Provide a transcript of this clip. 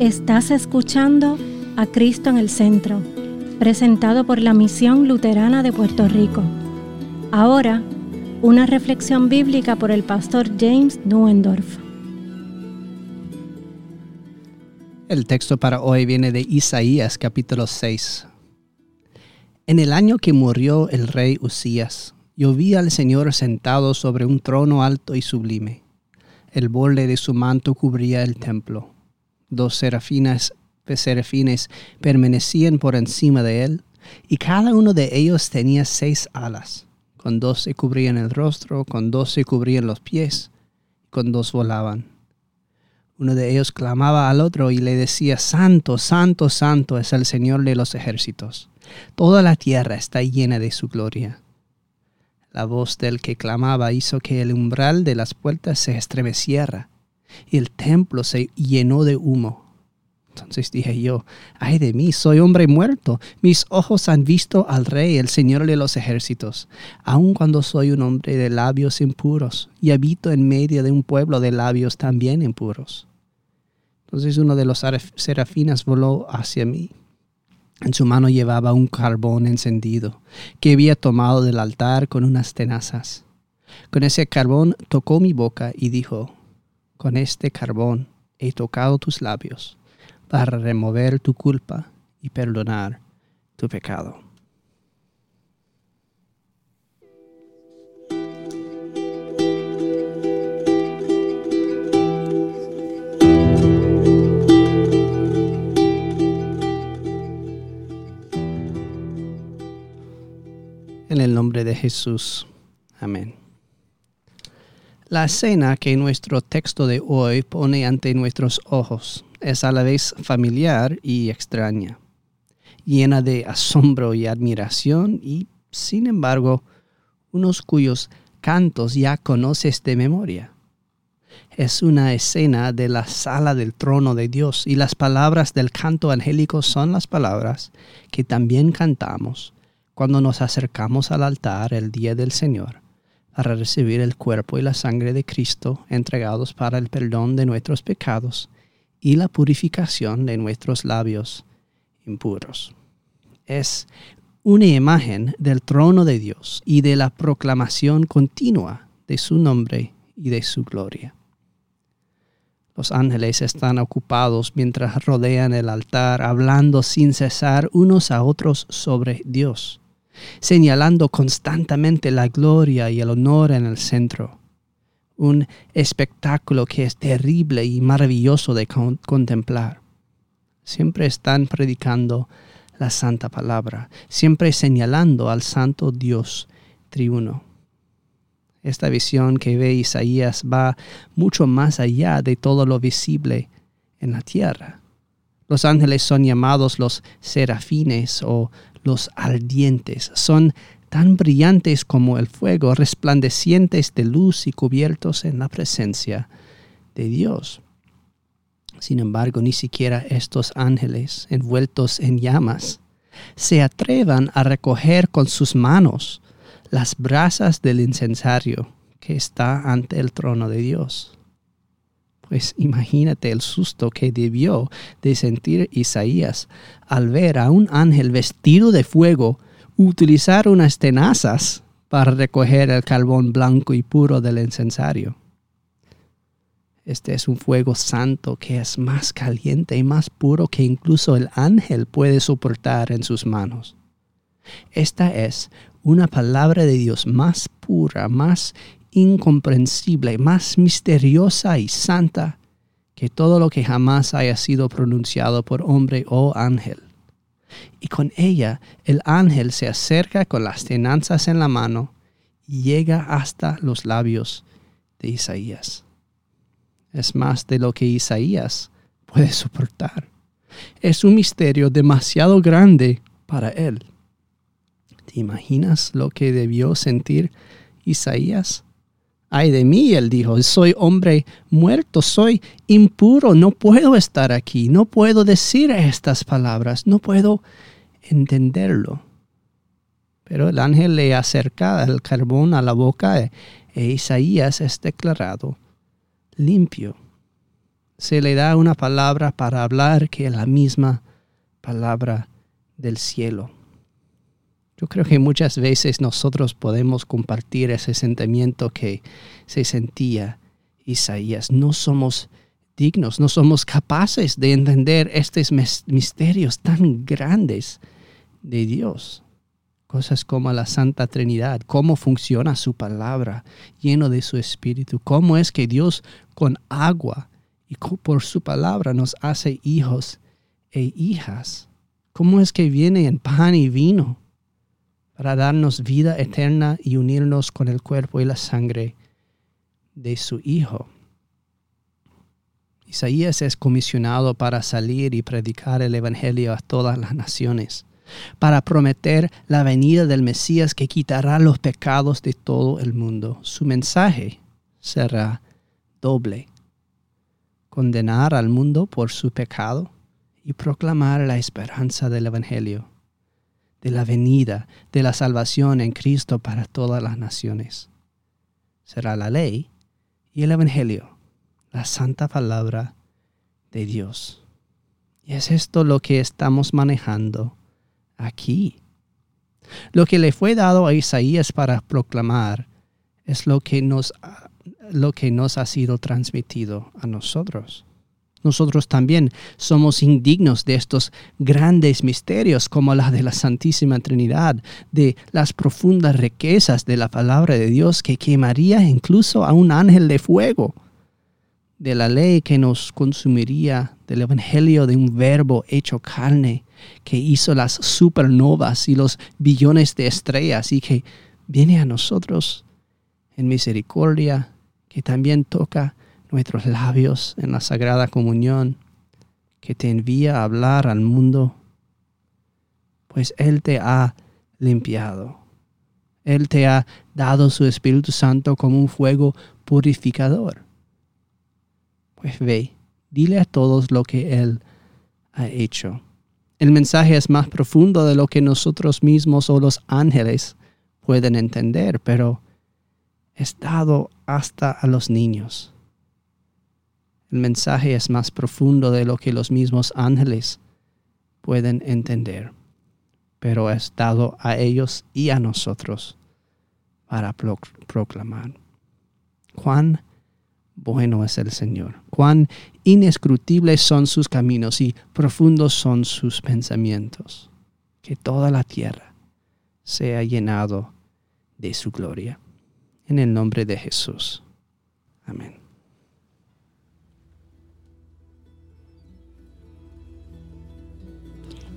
Estás escuchando a Cristo en el Centro, presentado por la Misión Luterana de Puerto Rico. Ahora, una reflexión bíblica por el pastor James Nuendorf. El texto para hoy viene de Isaías capítulo 6. En el año que murió el rey Usías, yo vi al Señor sentado sobre un trono alto y sublime. El borde de su manto cubría el templo dos serafines, serafines permanecían por encima de él, y cada uno de ellos tenía seis alas. Con dos se cubrían el rostro, con dos se cubrían los pies, con dos volaban. Uno de ellos clamaba al otro y le decía, Santo, Santo, Santo es el Señor de los ejércitos. Toda la tierra está llena de su gloria. La voz del que clamaba hizo que el umbral de las puertas se estremeciera y el templo se llenó de humo. Entonces dije yo, ay de mí, soy hombre muerto. Mis ojos han visto al Rey, el Señor de los ejércitos, aun cuando soy un hombre de labios impuros y habito en medio de un pueblo de labios también impuros. Entonces uno de los serafines voló hacia mí. En su mano llevaba un carbón encendido que había tomado del altar con unas tenazas. Con ese carbón tocó mi boca y dijo, con este carbón he tocado tus labios para remover tu culpa y perdonar tu pecado. En el nombre de Jesús. Amén. La escena que nuestro texto de hoy pone ante nuestros ojos es a la vez familiar y extraña, llena de asombro y admiración y, sin embargo, unos cuyos cantos ya conoces de memoria. Es una escena de la sala del trono de Dios y las palabras del canto angélico son las palabras que también cantamos cuando nos acercamos al altar el día del Señor para recibir el cuerpo y la sangre de Cristo entregados para el perdón de nuestros pecados y la purificación de nuestros labios impuros. Es una imagen del trono de Dios y de la proclamación continua de su nombre y de su gloria. Los ángeles están ocupados mientras rodean el altar, hablando sin cesar unos a otros sobre Dios señalando constantemente la gloria y el honor en el centro. Un espectáculo que es terrible y maravilloso de contemplar. Siempre están predicando la santa palabra, siempre señalando al santo Dios triuno. Esta visión que ve Isaías va mucho más allá de todo lo visible en la tierra. Los ángeles son llamados los serafines o los ardientes. Son tan brillantes como el fuego, resplandecientes de luz y cubiertos en la presencia de Dios. Sin embargo, ni siquiera estos ángeles, envueltos en llamas, se atrevan a recoger con sus manos las brasas del incensario que está ante el trono de Dios. Pues imagínate el susto que debió de sentir Isaías al ver a un ángel vestido de fuego utilizar unas tenazas para recoger el carbón blanco y puro del incensario. Este es un fuego santo que es más caliente y más puro que incluso el ángel puede soportar en sus manos. Esta es una palabra de Dios más pura, más incomprensible, más misteriosa y santa que todo lo que jamás haya sido pronunciado por hombre o ángel. Y con ella el ángel se acerca con las tenanzas en la mano y llega hasta los labios de Isaías. Es más de lo que Isaías puede soportar. Es un misterio demasiado grande para él. ¿Te imaginas lo que debió sentir Isaías? Ay de mí, él dijo, soy hombre muerto, soy impuro, no puedo estar aquí, no puedo decir estas palabras, no puedo entenderlo. Pero el ángel le acerca el carbón a la boca e, e Isaías es declarado limpio. se le da una palabra para hablar que es la misma palabra del cielo. Yo creo que muchas veces nosotros podemos compartir ese sentimiento que se sentía Isaías. No somos dignos, no somos capaces de entender estos misterios tan grandes de Dios. Cosas como la Santa Trinidad, cómo funciona su palabra lleno de su espíritu, cómo es que Dios con agua y por su palabra nos hace hijos e hijas. ¿Cómo es que viene en pan y vino para darnos vida eterna y unirnos con el cuerpo y la sangre de su Hijo? Isaías es comisionado para salir y predicar el Evangelio a todas las naciones, para prometer la venida del Mesías que quitará los pecados de todo el mundo. Su mensaje será doble condenar al mundo por su pecado y proclamar la esperanza del Evangelio, de la venida, de la salvación en Cristo para todas las naciones. Será la ley y el Evangelio, la santa palabra de Dios. Y es esto lo que estamos manejando aquí. Lo que le fue dado a Isaías para proclamar es lo que nos lo que nos ha sido transmitido a nosotros. Nosotros también somos indignos de estos grandes misterios como la de la Santísima Trinidad, de las profundas riquezas de la palabra de Dios que quemaría incluso a un ángel de fuego, de la ley que nos consumiría, del Evangelio de un verbo hecho carne, que hizo las supernovas y los billones de estrellas y que viene a nosotros en misericordia que también toca nuestros labios en la Sagrada Comunión, que te envía a hablar al mundo, pues Él te ha limpiado. Él te ha dado su Espíritu Santo como un fuego purificador. Pues ve, dile a todos lo que Él ha hecho. El mensaje es más profundo de lo que nosotros mismos o los ángeles pueden entender, pero es dado hasta a los niños. El mensaje es más profundo de lo que los mismos ángeles pueden entender, pero es dado a ellos y a nosotros para proclamar. Cuán bueno es el Señor, cuán inescrutibles son sus caminos y profundos son sus pensamientos. Que toda la tierra sea llenado de su gloria en el nombre de Jesús. Amén.